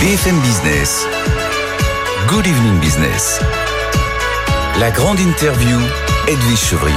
BFM Business. Good evening business. La grande interview, Edwige Chevriot.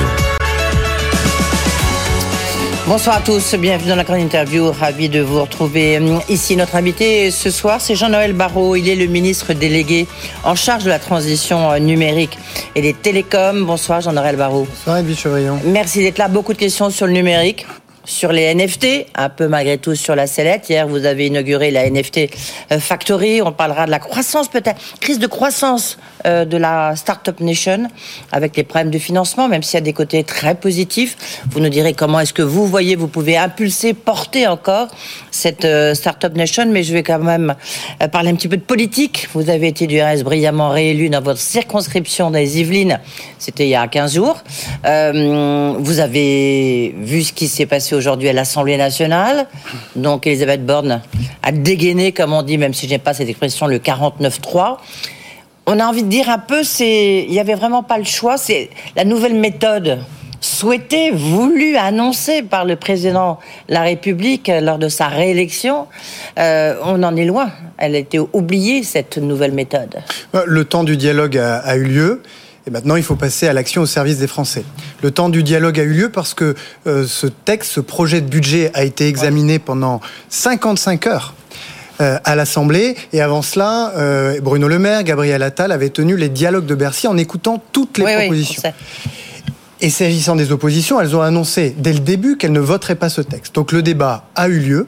Bonsoir à tous, bienvenue dans la grande interview. Ravi de vous retrouver ici. Notre invité ce soir, c'est Jean-Noël Barrot. Il est le ministre délégué en charge de la transition numérique et des télécoms. Bonsoir Jean-Noël Barrot. Bonsoir Edwige Chevriot. Merci d'être là. Beaucoup de questions sur le numérique sur les NFT, un peu malgré tout sur la sellette. Hier, vous avez inauguré la NFT euh, Factory. On parlera de la croissance peut-être, crise de croissance euh, de la Startup Nation avec les problèmes de financement, même s'il y a des côtés très positifs. Vous nous direz comment est-ce que vous voyez, vous pouvez impulser, porter encore cette euh, Startup Nation. Mais je vais quand même parler un petit peu de politique. Vous avez été du RS brillamment réélu dans votre circonscription des Yvelines. C'était il y a 15 jours. vous avez vu ce qui s'est passé aujourd'hui à l'Assemblée nationale. Donc Elisabeth Borne a dégainé, comme on dit, même si je n'ai pas cette expression, le 49-3. On a envie de dire un peu, c'est, il n'y avait vraiment pas le choix. C'est la nouvelle méthode souhaitée, voulue, annoncée par le président de la République lors de sa réélection. Euh, on en est loin. Elle a été oubliée, cette nouvelle méthode. Le temps du dialogue a eu lieu. Et maintenant, il faut passer à l'action au service des Français. Le temps du dialogue a eu lieu parce que euh, ce texte, ce projet de budget a été examiné pendant 55 heures euh, à l'Assemblée. Et avant cela, euh, Bruno Le Maire, Gabriel Attal avaient tenu les dialogues de Bercy en écoutant toutes les propositions. et s'agissant des oppositions, elles ont annoncé dès le début qu'elles ne voteraient pas ce texte. Donc le débat a eu lieu.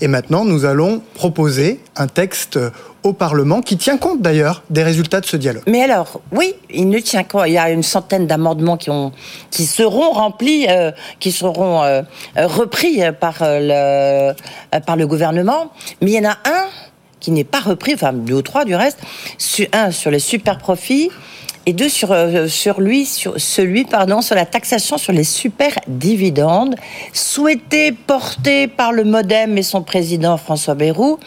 Et maintenant, nous allons proposer un texte au Parlement, qui tient compte d'ailleurs des résultats de ce dialogue. Mais alors, oui, il ne tient compte. Il y a une centaine d'amendements qui, qui seront remplis, euh, qui seront euh, repris par le, par le gouvernement. Mais il y en a un qui n'est pas repris, enfin deux ou trois du reste. Un sur les super profits et deux sur, euh, sur lui, sur celui, pardon, sur la taxation sur les super dividendes, souhaité, porté par le MoDem et son président François Bayrou.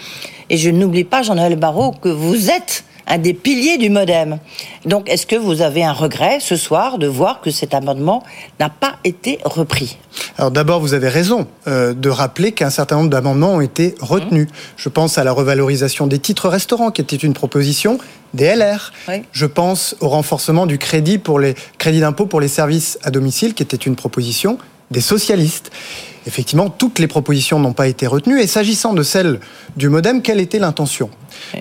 Et je n'oublie pas, Jean-Noël Barrot, que vous êtes un des piliers du modem. Donc, est-ce que vous avez un regret ce soir de voir que cet amendement n'a pas été repris? Alors d'abord, vous avez raison euh, de rappeler qu'un certain nombre d'amendements ont été retenus. Mmh. Je pense à la revalorisation des titres restaurants, qui était une proposition des LR. Je pense au renforcement du crédit pour les crédits d'impôt pour les services à domicile, qui était une proposition des socialistes. Effectivement, toutes les propositions n'ont pas été retenues. Et s'agissant de celle du modem, quelle était l'intention?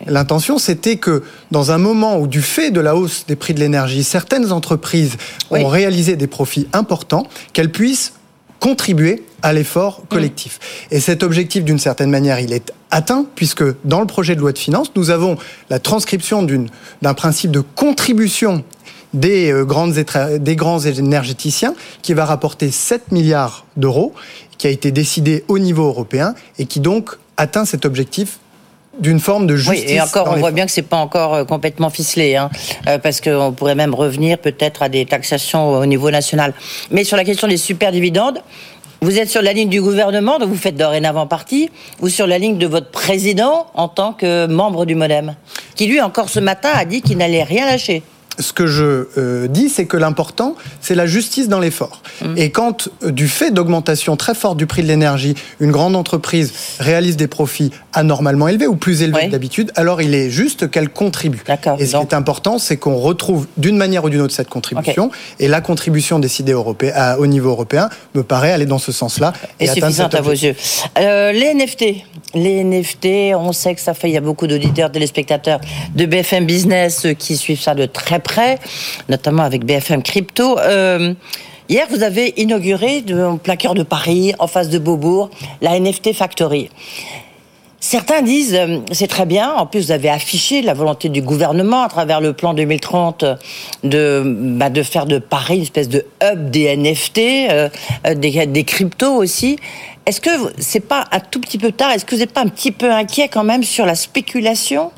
L'intention, c'était que dans un moment où, du fait de la hausse des prix de l'énergie, certaines entreprises ont réalisé des profits importants, qu'elles puissent contribuer à l'effort collectif. Mm. Et cet objectif, d'une certaine manière, il est atteint, puisque dans le projet de loi de finances, nous avons la transcription d'un principe de contribution des, euh, grandes, des grands énergéticiens qui va rapporter 7 milliards d'euros, qui a été décidé au niveau européen et qui donc atteint cet objectif d'une forme de justice. Oui, et encore, on voit bien que c'est pas encore euh, complètement ficelé, hein, euh, parce qu'on pourrait même revenir peut-être à des taxations au niveau national. Mais sur la question des super dividendes, vous êtes sur la ligne du gouvernement, dont vous faites dorénavant partie, ou sur la ligne de votre président en tant que membre du MoDem, qui lui encore ce matin a dit qu'il n'allait rien lâcher? Ce que je euh, dis, c'est que l'important, c'est la justice dans l'effort. Mmh. Et quand, euh, du fait d'augmentation très forte du prix de l'énergie, une grande entreprise réalise des profits anormalement élevés ou plus élevés que d'habitude, alors il est juste qu'elle contribue. Et ce qui est important, c'est qu'on retrouve d'une manière ou d'une autre cette contribution. Et la contribution décidée européen, au niveau européen me paraît aller dans ce sens-là. Et, et suffisante à vos yeux. Euh, les NFT. Les NFT, on sait que ça fait, il y a beaucoup d'auditeurs, téléspectateurs de BFM Business qui suivent ça de très près, notamment avec BFM Crypto. Euh, hier, vous avez inauguré, plein cœur de Paris, en face de Beaubourg, la NFT Factory. Certains disent euh, c'est très bien. En plus, vous avez affiché la volonté du gouvernement à travers le plan 2030 de bah, de faire de Paris une espèce de hub des NFT, euh, des, des cryptos aussi. Est-ce que c'est pas un tout petit peu tard Est-ce que vous n'êtes pas un petit peu inquiet quand même sur la spéculation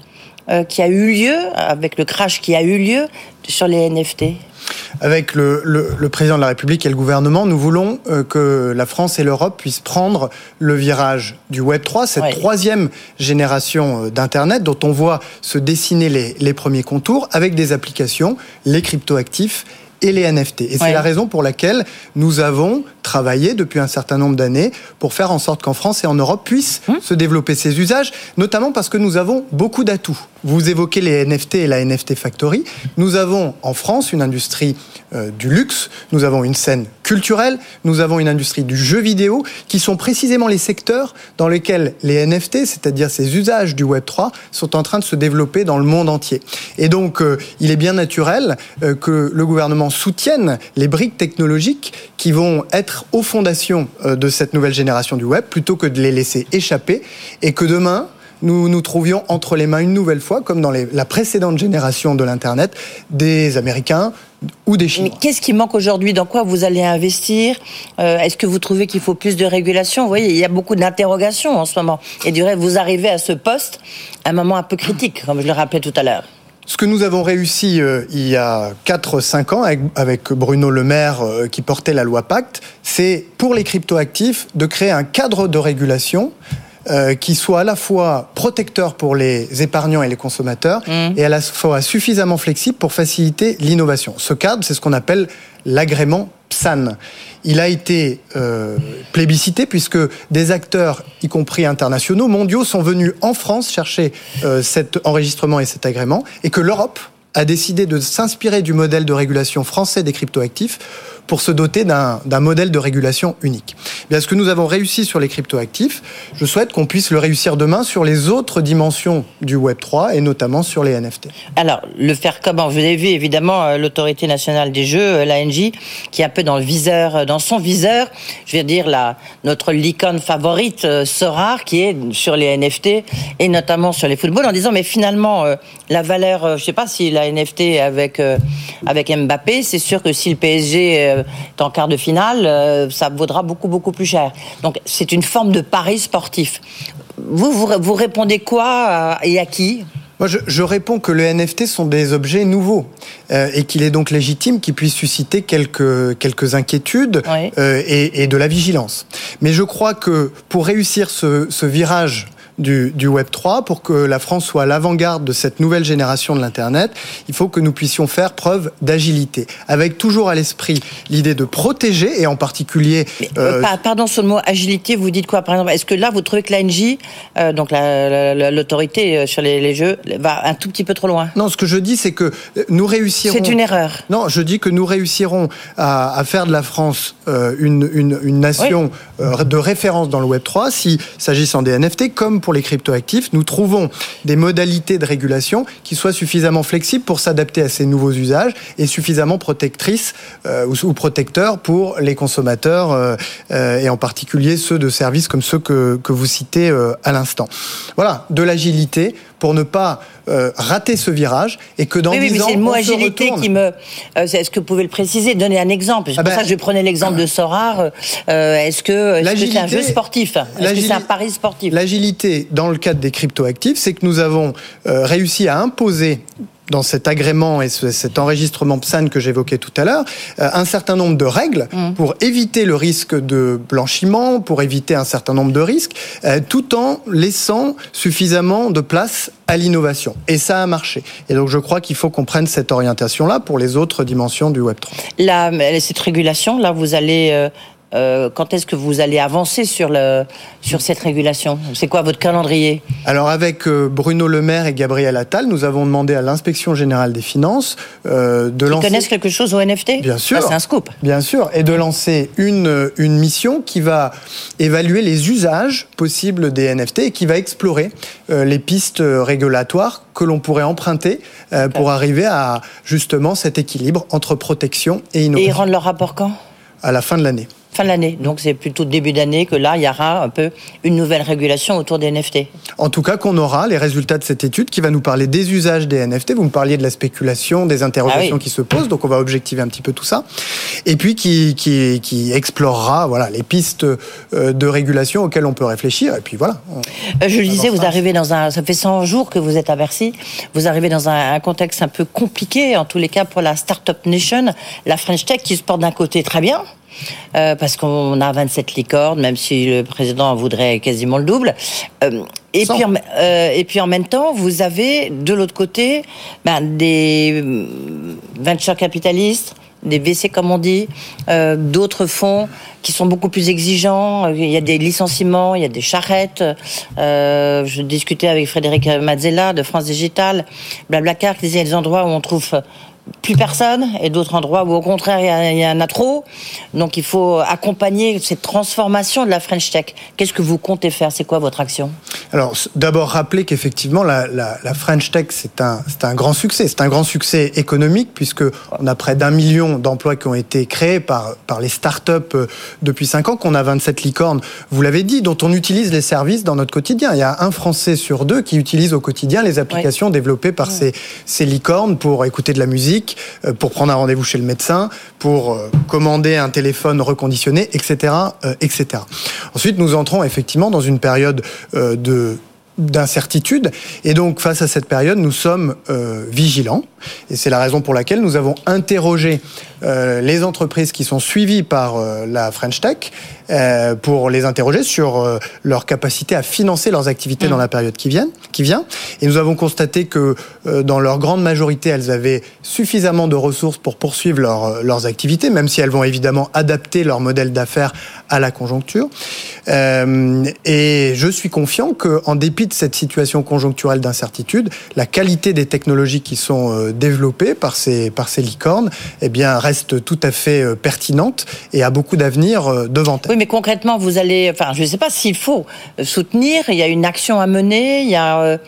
euh, qui a eu lieu, avec le crash qui a eu lieu sur les NFT avec le, le, président de la République et le gouvernement, nous voulons euh, que la France et l'Europe puissent prendre le virage du Web 3, cette troisième génération euh, d'Internet dont on voit se dessiner les, les premiers contours avec des applications, les cryptoactifs et les NFT. Et c'est la raison pour laquelle nous avons travaillé depuis un certain nombre d'années pour faire en sorte qu'en France et en Europe puissent hum. se développer ces usages, notamment parce que nous avons beaucoup d'atouts. Vous évoquez les NFT et la NFT Factory. Nous avons en France une industrie euh, du luxe, nous avons une scène culturelle, nous avons une industrie du jeu vidéo, qui sont précisément les secteurs dans lesquels les NFT, c'est-à-dire ces usages du Web 3, sont en train de se développer dans le monde entier. Et donc, euh, il est bien naturel euh, que le gouvernement soutienne les briques technologiques qui vont être aux fondations de cette nouvelle génération du Web, plutôt que de les laisser échapper, et que demain, nous nous trouvions entre les mains une nouvelle fois, comme dans la précédente génération de l'Internet, des Américains ou des Chinois. Mais qu'est-ce qui manque aujourd'hui? Dans quoi vous allez investir? Euh, Est-ce que vous trouvez qu'il faut plus de régulation? Vous voyez, il y a beaucoup d'interrogations en ce moment. Et du reste, vous arrivez à ce poste à un moment un peu critique, comme je le rappelais tout à l'heure. Ce que nous avons réussi euh, il y a 4-5 ans avec, Bruno Le Maire euh, qui portait la loi Pacte, c'est pour les cryptoactifs de créer un cadre de régulation euh, qui soit à la fois protecteur pour les épargnants et les consommateurs mmh. et à la fois suffisamment flexible pour faciliter l'innovation. Ce cadre, c'est ce qu'on appelle l'agrément PSAN. Il a été euh, plébiscité puisque des acteurs, y compris internationaux, mondiaux, sont venus en France chercher euh, cet enregistrement et cet agrément et que l'Europe a décidé de s'inspirer du modèle de régulation français des cryptoactifs pour se doter d'un modèle de régulation unique. Bien, ce que nous avons réussi sur les cryptoactifs, je souhaite qu'on puisse le réussir demain sur les autres dimensions du Web 3 et notamment sur les NFT. Alors, le faire comment Vous avez vu évidemment euh, l'autorité nationale des jeux, euh, l'ANJ, qui est un peu dans le viseur, euh, dans son viseur, je vais dire la notre licorne favorite, Sorar, qui est sur les NFT et notamment sur les footballs, en disant mais finalement la valeur, je sais pas si la NFT avec avec Mbappé, c'est sûr que si le PSG euh, en quart de finale, euh, ça vaudra beaucoup, beaucoup plus cher. Donc c'est une forme de pari sportif. Vous, vous, répondez quoi et à qui? Moi, je, réponds que les NFT sont des objets nouveaux euh, et qu'il est donc légitime qu'ils puissent susciter quelques, quelques inquiétudes et, de la vigilance. Mais je crois que pour réussir ce, ce virage du, Web 3, pour que la France soit à l'avant-garde de cette nouvelle génération de l'Internet, il faut que nous puissions faire preuve d'agilité, avec toujours à l'esprit l'idée de protéger, et en particulier... Euh, pardon sur le mot agilité, vous dites quoi par exemple? Est-ce que là, vous trouvez que l'ANJ, euh, donc l'autorité euh, sur les, jeux, va un tout petit peu trop loin? Non, ce que je dis, c'est que nous réussirons... C'est une erreur. Non, je dis que nous réussirons à, faire de la France une, une, nation de référence dans le Web 3, si, s'agissant des NFT, comme pour les cryptoactifs, nous trouvons des modalités de régulation qui soient suffisamment flexibles pour s'adapter à ces nouveaux usages et suffisamment protectrices euh, ou, protecteurs pour les consommateurs euh, euh, et en particulier ceux de services comme ceux que, que vous citez à l'instant. Voilà, de l'agilité pour ne pas rater ce virage et que dans oui, 10 oui, ans, c'est le mot agilité qui me. Est-ce que vous pouvez le préciser, donner un exemple C'est ah pour ben, ça que je prenais l'exemple de Sorar. est-ce que c'est un jeu sportif? Est-ce que c'est un pari sportif? L'agilité dans le cadre des cryptoactifs, c'est que nous avons euh, réussi à imposer dans cet agrément et cet enregistrement PSAN que j'évoquais tout à l'heure, euh, un certain nombre de règles mm. pour éviter le risque de blanchiment, pour éviter un certain nombre de risques, euh, tout en laissant suffisamment de place à l'innovation. Et ça a marché. Et donc je crois qu'il faut qu'on prenne cette orientation-là pour les autres dimensions du Web3. Là, cette régulation, là, vous allez euh, quand est-ce que vous allez avancer sur, le, sur cette régulation? C'est quoi votre calendrier? Alors avec euh, Bruno Le Maire et Gabriel Attal, nous avons demandé à l'inspection générale des finances euh, de Ils lancer... connaissent quelque chose au NFT Bien sûr. c'est un scoop. Bien sûr. Et de lancer une, une mission qui va évaluer les usages possibles des NFT et qui va explorer les pistes régulatoires que l'on pourrait emprunter pour arriver à justement cet équilibre entre protection et innovation. Et ils rendent leur rapport quand? À la fin de l'année fin de l'année. Donc c'est plutôt début d'année que là, il y aura un peu une nouvelle régulation autour des NFT. En tout cas, qu'on aura les résultats de cette étude qui va nous parler des usages des NFT. Vous me parliez de la spéculation, des interrogations ah qui se posent, donc on va objectiver un petit peu tout ça. Et puis qui, qui, qui explorera voilà, les pistes euh, de régulation auxquelles on peut réfléchir. Et puis voilà. Euh, je le disais, vous arrivez dans un... Ça fait 100 jours que vous êtes à Bercy. Vous arrivez dans un, un contexte un peu compliqué, en tous les cas pour la Startup Nation, la French Tech qui se porte d'un côté très bien, euh, parce qu'on a 27 licornes, même si le président en voudrait quasiment le double. Euh, et, puis, euh, et puis en même temps, vous avez de l'autre côté ben, des venture capitalistes, des WC comme on dit, euh, d'autres fonds qui sont beaucoup plus exigeants. Il y a des licenciements, il y a des charrettes. Euh, je discutais avec Frédéric Mazzella de France Digital, Blablacar, qui disait il y a des endroits où on trouve plus personne et d'autres endroits où au contraire il y, en a trop. Donc il faut accompagner cette transformation de la French Tech. Qu'est-ce que vous comptez faire? C'est quoi votre action? Alors d'abord rappeler qu'effectivement la, French Tech c'est un, un grand succès. C'est un grand succès économique puisque on a près d'un million d'emplois qui ont été créés par, par les startups euh, depuis cinq ans, qu'on a 27 licornes, vous l'avez dit, dont on utilise les services dans notre quotidien. Il y a un Français sur deux qui utilise au quotidien les applications développées par ces, ces licornes pour écouter de la musique euh, pour prendre un rendez-vous chez le médecin, pour euh, commander un téléphone reconditionné, etc., etc. Euh, Ensuite, nous entrons effectivement dans une période de d'incertitude. Et donc, face à cette période, nous sommes vigilants. Et c'est la raison pour laquelle nous avons interrogé les entreprises qui sont suivies par la French Tech euh, pour les interroger sur euh, leur capacité à financer leurs activités dans mm. la période qui vient. Qui vient. Et nous avons constaté que euh, dans leur grande majorité, elles avaient suffisamment de ressources pour poursuivre leur, leurs activités, même si elles vont évidemment adapter leur modèle d'affaires à la conjoncture. et je suis confiant qu'en dépit de cette situation conjoncturelle d'incertitude, la qualité des technologies qui sont développées par ces, par ces licornes eh bien, reste tout à fait pertinente et a beaucoup d'avenir devant elle mais concrètement, vous allez, enfin, je ne sais pas s'il faut soutenir. Il y a une action à mener. Il y a euh,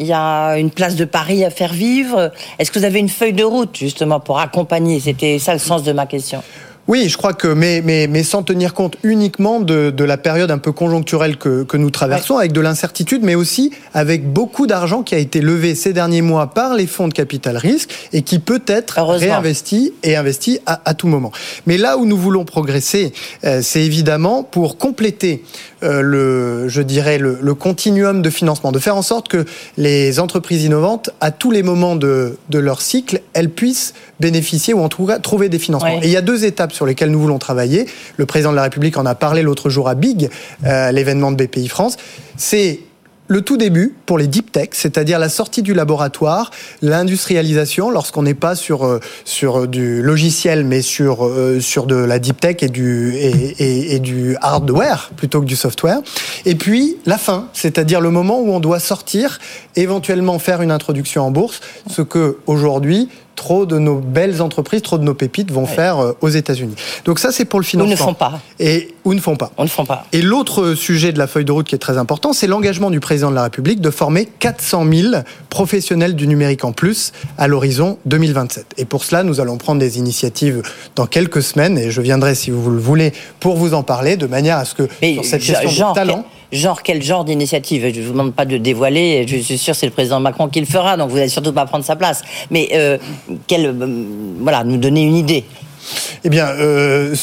il y a une place de Paris à faire vivre. Est-ce que vous avez une feuille de route justement pour accompagner? C'était ça le sens de ma question. Oui, je crois que, mais, mais, mais sans tenir compte uniquement de, de la période un peu conjoncturelle que, que nous traversons, avec de l'incertitude, mais aussi avec beaucoup d'argent qui a été levé ces derniers mois par les fonds de capital risque et qui peut être réinvesti et investi à, à, tout moment. Mais là où nous voulons progresser, euh, c'est évidemment pour compléter le, je dirais, le, le, continuum de financement, de faire en sorte que les entreprises innovantes, à tous les moments de, de leur cycle, elles puissent bénéficier ou en tout cas trouver des financements. Et il y a deux étapes sur lesquelles nous voulons travailler. Le président de la République en a parlé l'autre jour à Big, euh, l'événement de BPI France. C'est le tout début pour les deep tech, c'est-à-dire la sortie du laboratoire, l'industrialisation lorsqu'on n'est pas sur euh, sur du logiciel mais sur euh, sur de la deep tech et du et, et, du hardware plutôt que du software. Et puis la fin, c'est-à-dire le moment où on doit sortir, éventuellement faire une introduction en bourse, ce que aujourd'hui trop de nos belles entreprises, trop de nos pépites vont faire euh, aux États-Unis. Donc ça, c'est pour le financement. Ou ne font pas. Et ou ne font pas. On ne font pas. Et l'autre sujet de la feuille de route qui est très important, c'est l'engagement du président de la République de former 400 000 professionnels du numérique en plus à l'horizon 2027. Et pour cela, nous allons prendre des initiatives dans quelques semaines, et je viendrai, si vous le voulez, pour vous en parler, de manière à ce que Mais sur cette question de talent genre quel genre d'initiative Je ne vous demande pas de dévoiler. Je suis sûr c'est le président Macron qui le fera, donc vous n'allez surtout pas prendre sa place. Mais euh, quel, euh, voilà, nous donner une idée. Eh bien, euh,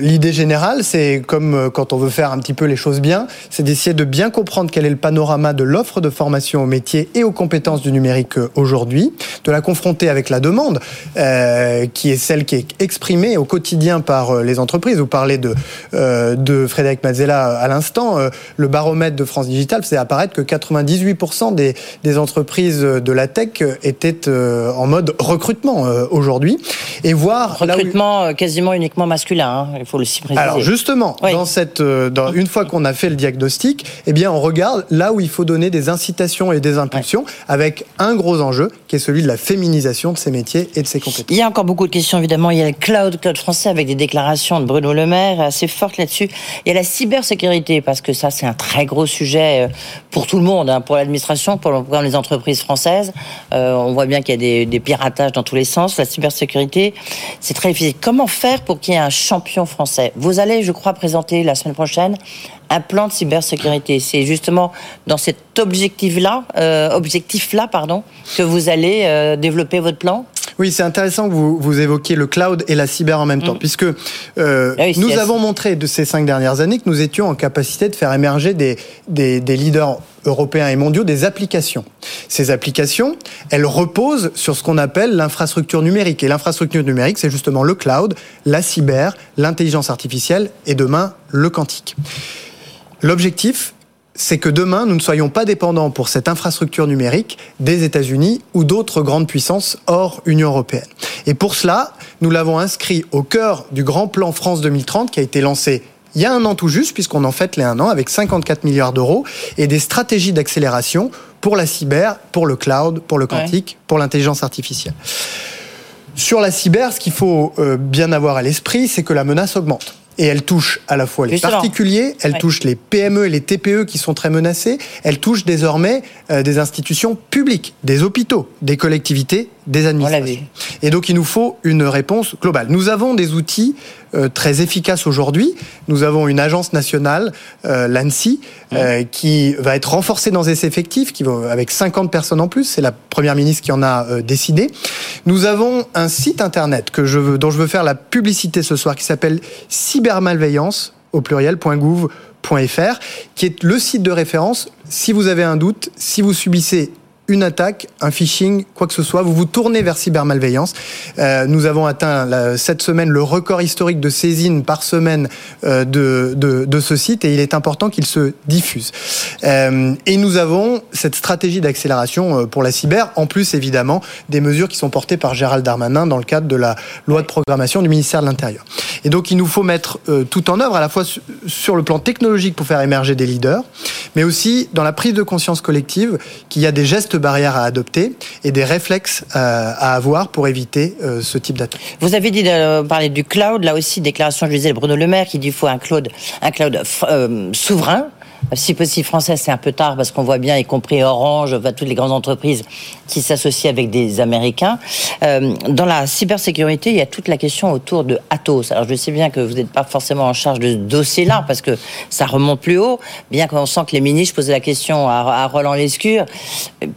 l'idée générale, c'est comme euh, quand on veut faire un petit peu les choses bien, c'est d'essayer de bien comprendre quel est le panorama de l'offre de formation au métier et aux compétences du numérique euh, aujourd'hui, de la confronter avec la demande, euh, qui est celle qui est exprimée au quotidien par euh, les entreprises. Vous parlez de, euh, de Frédéric Mazzella à l'instant. le baromètre de France Digital faisait apparaître que 98% des, des entreprises de la tech étaient en mode recrutement aujourd'hui. Et voir recrutement euh, quasiment uniquement masculin, hein, il faut le préciser. Alors justement, dans cette, euh, dans, une fois qu'on a fait le diagnostic, eh bien on regarde là où il faut donner des incitations et des impulsions, avec un gros enjeu qui est celui de la féminisation de ces métiers et de ces compétences. Il y a encore beaucoup de questions évidemment. Il y a le cloud, cloud français avec des déclarations de Bruno Le Maire assez fortes là-dessus. Il y a la cybersécurité parce que ça c'est un très gros sujet euh, pour tout le monde, hein, pour l'administration, pour, les entreprises françaises. on voit bien qu'il y a des, des piratages dans tous les sens. La cybersécurité, c'est très difficile comment faire pour qu'il y ait un champion français Vous allez, je crois, présenter la semaine prochaine un plan de cybersécurité. C'est justement dans cet objectif-là, euh, objectif-là, pardon, que vous allez euh, développer votre plan. Oui, c'est intéressant que vous, vous évoquiez le cloud et la cyber en même temps, mm. puisque euh, ah nous avons montré de ces cinq dernières années que nous étions en capacité de faire émerger des, des, des leaders européens et mondiaux des applications. Ces applications, elles reposent sur ce qu'on appelle l'infrastructure numérique. Et l'infrastructure numérique, c'est justement le cloud, la cyber, l'intelligence artificielle et demain le quantique. L'objectif, c'est que demain, nous ne soyons pas dépendants pour cette infrastructure numérique des États-Unis ou d'autres grandes puissances hors Union européenne. Et pour cela, nous l'avons inscrit au cœur du grand plan France 2030 qui a été lancé il y a un an tout juste, puisqu'on en fait les un an, avec 54 milliards d'euros et des stratégies d'accélération pour la cyber, pour le cloud, pour le quantique, pour l'intelligence artificielle. Sur la cyber, ce qu'il faut euh, bien avoir à l'esprit, c'est que la menace augmente et elle touche à la fois les particuliers, elle touche les PME et les TPE qui sont très menacés, elle touche désormais euh, des institutions publiques, des hôpitaux, des collectivités, des administrations. Et donc il nous faut une réponse globale. Nous avons des outils euh, très efficaces aujourd'hui. Nous avons une agence nationale, euh, l'ANSI, euh, qui va être renforcée dans ses effectifs, qui va, avec 50 personnes en plus. C'est la première ministre qui en a décidé. Nous avons un site internet que je veux, dont je veux faire la publicité ce soir, qui s'appelle cybermalveillance au pluriel.gouv.fr, qui est le site de référence. Si vous avez un doute, si vous subissez une attaque, un phishing, quoi que ce soit, vous vous tournez vers cybermalveillance. Euh, nous avons atteint cette semaine le record historique de saisine par semaine euh, de, de, de, ce site et il est important qu'il se diffuse. Euh, et nous avons cette stratégie d'accélération euh, pour la cyber, en plus évidemment des mesures qui sont portées par Gérald Darmanin dans le cadre de la loi de programmation du ministère de l'Intérieur. Et donc il nous faut mettre euh, tout en œuvre à la fois sur le plan technologique pour faire émerger des leaders, mais aussi dans la prise de conscience collective qu'il y a des gestes barrières à adopter et des réflexes euh, à avoir pour éviter euh, ce type d'attaque. Vous avez dit de parler du cloud, là aussi déclaration, je disais, Bruno Le Maire qui dit qu'il faut un cloud, un cloud euh, souverain si possible français, c'est un peu tard parce qu'on voit bien, y compris Orange, toutes les grandes entreprises qui s'associent avec des Américains. Euh, dans la cybersécurité, il y a toute la question autour de Atos. Alors je sais bien que vous n'êtes pas forcément en charge de ce dossier-là parce que ça remonte plus haut, bien qu'on sent que les ministres posaient la question à, Roland Lescure,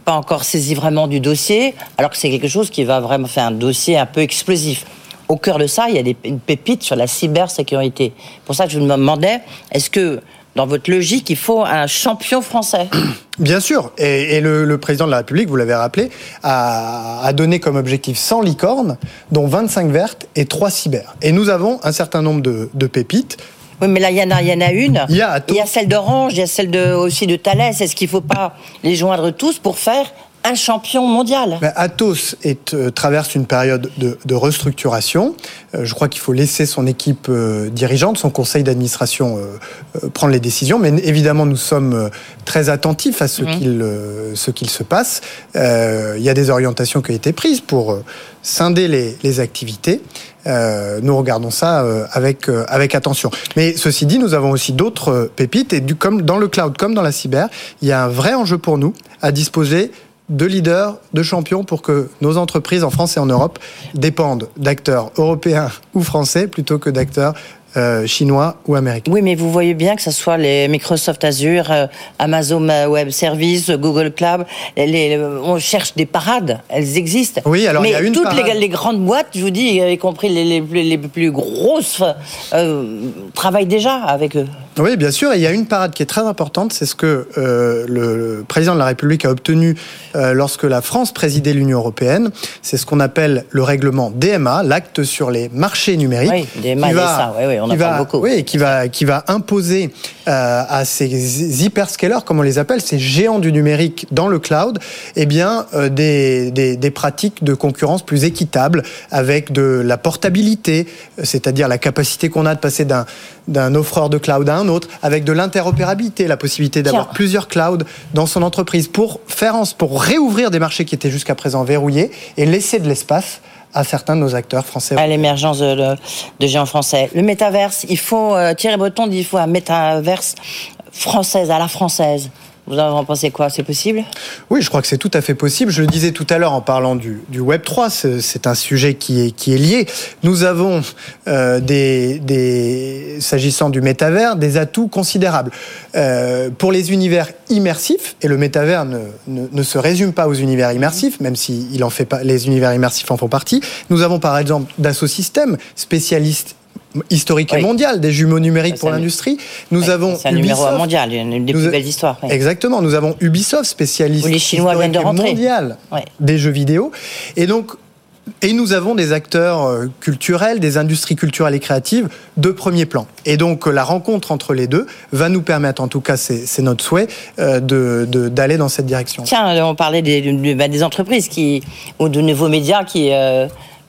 pas encore saisi vraiment du dossier, alors que c'est quelque chose qui va vraiment faire un dossier un peu explosif au cœur de ça, il y a une pépite sur la cybersécurité. Pour ça je me demandais, est-ce que dans votre logique, il faut un champion français. Bien sûr, et, le, président de la République, vous l'avez rappelé, a, donné comme objectif 100 licornes, dont 25 vertes et 3 cyber. Et nous avons un certain nombre de, pépites. Oui, mais là, il y, en a, y en a une. Il y a, il y a celle d'Orange, il y a celle de, aussi de Thalès. Est-ce qu'il ne faut pas les joindre tous pour faire un champion mondial. Atos est, euh, traverse une période de, de restructuration. Euh, je crois qu'il faut laisser son équipe euh, dirigeante, son conseil d'administration prendre les décisions. Mais évidemment, nous sommes très attentifs à ce qu'il se passe. il y a des orientations qui ont été prises pour scinder les, les activités. nous regardons ça avec avec attention. Mais ceci dit, nous avons aussi d'autres pépites et du comme dans le cloud comme dans la cyber, il y a un vrai enjeu pour nous à disposer de leaders, de champions pour que nos entreprises en France et en Europe dépendent d'acteurs européens ou français plutôt que d'acteurs euh, chinois ou américains. Oui, mais vous voyez bien que ce soit les Microsoft Azure, euh, Amazon Web Services, Google Cloud, les, on cherche des parades, elles existent. Oui, alors mais il y a une toutes les, grandes boîtes, je vous dis, y compris les, les, plus grosses, euh, travaillent déjà avec eux. Oui, bien sûr. Et il y a une parade qui est très importante, c'est ce que euh, le président de la République a obtenu euh, lorsque la France présidait l'Union européenne. C'est ce qu'on appelle le règlement DMA, l'acte sur les marchés numériques. Oui, DMA, qui va, ça. Oui, oui, on en parle beaucoup. Oui, qui va, qui va imposer euh, à ces hyperscalers, comme on les appelle, ces géants du numérique dans le cloud, eh bien, des, des, des pratiques de concurrence plus équitables avec de la portabilité, c'est-à-dire la capacité qu'on a de passer d'un d'un offreur de cloud à un autre, avec de l'interopérabilité, la possibilité d'avoir plusieurs clouds dans son entreprise pour faire pour réouvrir des marchés qui étaient jusqu'à présent verrouillés et laisser de l'espace à certains de nos acteurs français. À l'émergence de, géants français. Le métaverse, il faut, euh, Thierry Breton dit il faut un métaverse française, à la française. Vous en pensez quoi? C'est possible? Oui, je crois que c'est tout à fait possible. Je le disais tout à l'heure en parlant du, Web 3, c'est un sujet qui est, lié. Nous avons euh, s'agissant du métavers, des atouts considérables. Euh, pour les univers immersifs, et le métavers ne, se résume pas aux univers immersifs, même si il en fait les univers immersifs en font partie. Nous avons par exemple Dassault Systèmes, spécialiste historique et mondial des jumeaux numériques pour l'industrie. Nous avons c'est un numéro mondial, une des plus belles histoires. Exactement, nous avons Ubisoft, spécialiste les Chinois viennent de mondial des jeux vidéo. Et donc Et nous avons des acteurs euh, culturels, des industries culturelles et créatives de premier plan. Et donc la rencontre entre les deux va nous permettre, en tout cas c'est notre souhait, d'aller dans cette direction. Tiens, on parlait des, bah, des entreprises qui, ou de nouveaux médias qui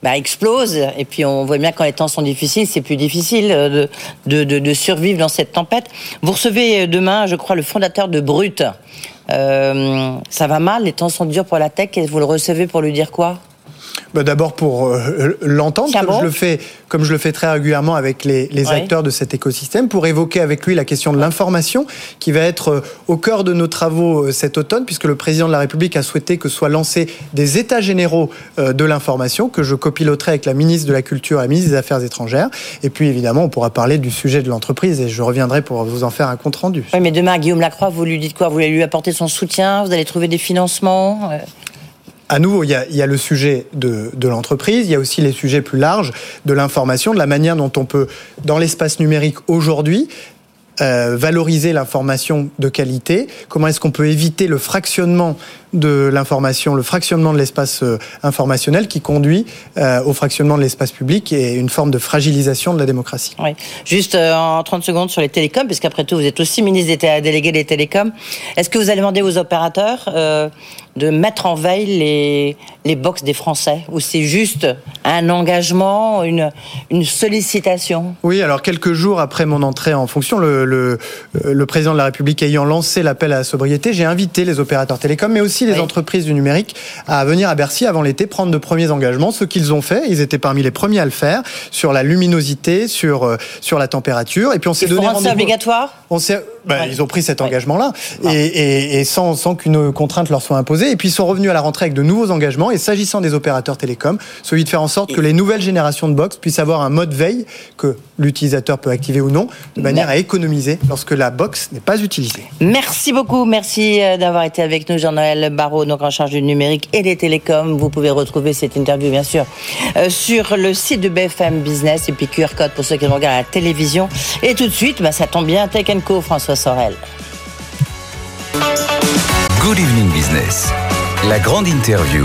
bah, explose. Et puis on voit bien quand les temps sont difficiles, c'est plus difficile euh, de, de, survivre dans cette tempête. Vous recevez euh, demain, je crois, le fondateur de Brut. Euh, ça va mal, les temps sont durs pour la tech. Et vous le recevez pour lui dire quoi? Bah, D'abord pour euh, l'entendre, comme, je le fais, comme je le fais très régulièrement avec les, les acteurs de cet écosystème, pour évoquer avec lui la question de l'information, qui va être euh, au cœur de nos travaux euh, cet automne, puisque le président de la République a souhaité que soient lancés des états généraux de l'information, que je copiloterai avec la ministre de la Culture et la ministre des Affaires étrangères. Et puis évidemment, on pourra parler du sujet de l'entreprise, et je reviendrai pour vous en faire un compte rendu. Oui, mais demain, Guillaume Lacroix, vous lui dites quoi? Vous allez lui apporter son soutien? Vous allez trouver des financements? À nouveau, il y a, le sujet de, l'entreprise, il y a aussi les sujets plus larges de l'information, de la manière dont on peut, dans l'espace numérique aujourd'hui, euh, valoriser l'information de qualité Comment est-ce qu'on peut éviter le fractionnement de l'information, le fractionnement de l'espace euh, informationnel qui conduit euh, au fractionnement de l'espace public et une forme de fragilisation de la démocratie? Oui. Juste en 30 secondes sur les télécoms, puisqu'après tout, vous êtes aussi ministre délégué des télécoms. Est-ce que vous allez demander aux opérateurs de mettre en veille les, les box des Français Ou c'est juste un engagement, une, une sollicitation? Oui, alors quelques jours après mon entrée en fonction, le, le, le président de la République ayant lancé l'appel à la sobriété, j'ai invité les opérateurs télécoms, mais aussi les entreprises du numérique à venir à Bercy avant l'été prendre de premiers engagements. Ce qu'ils ont fait, ils étaient parmi les premiers à le faire sur la luminosité, sur, euh, sur la température. Et puis on s'est donné rendez-vous. obligatoire? On ben, Ils ont pris cet engagement-là et, et, sans, sans qu'une contrainte leur soit imposée. Et puis ils sont revenus à la rentrée avec de nouveaux engagements. Et s'agissant des opérateurs télécoms, celui de faire en sorte que les nouvelles générations de box puissent avoir un mode veille que l'utilisateur peut activer ou non, de manière à économiser lorsque la box n'est pas utilisée. Merci beaucoup. Merci euh, d'avoir été avec nous, Jean-Noël Barraud, donc en charge du numérique et des télécoms. Vous pouvez retrouver cette interview, bien sûr, euh, sur le site de BFM Business et puis QR code pour ceux qui regardent à la télévision. Et tout de suite, bah, ça tombe bien, Tech François Sorel. Good evening business. La grande interview.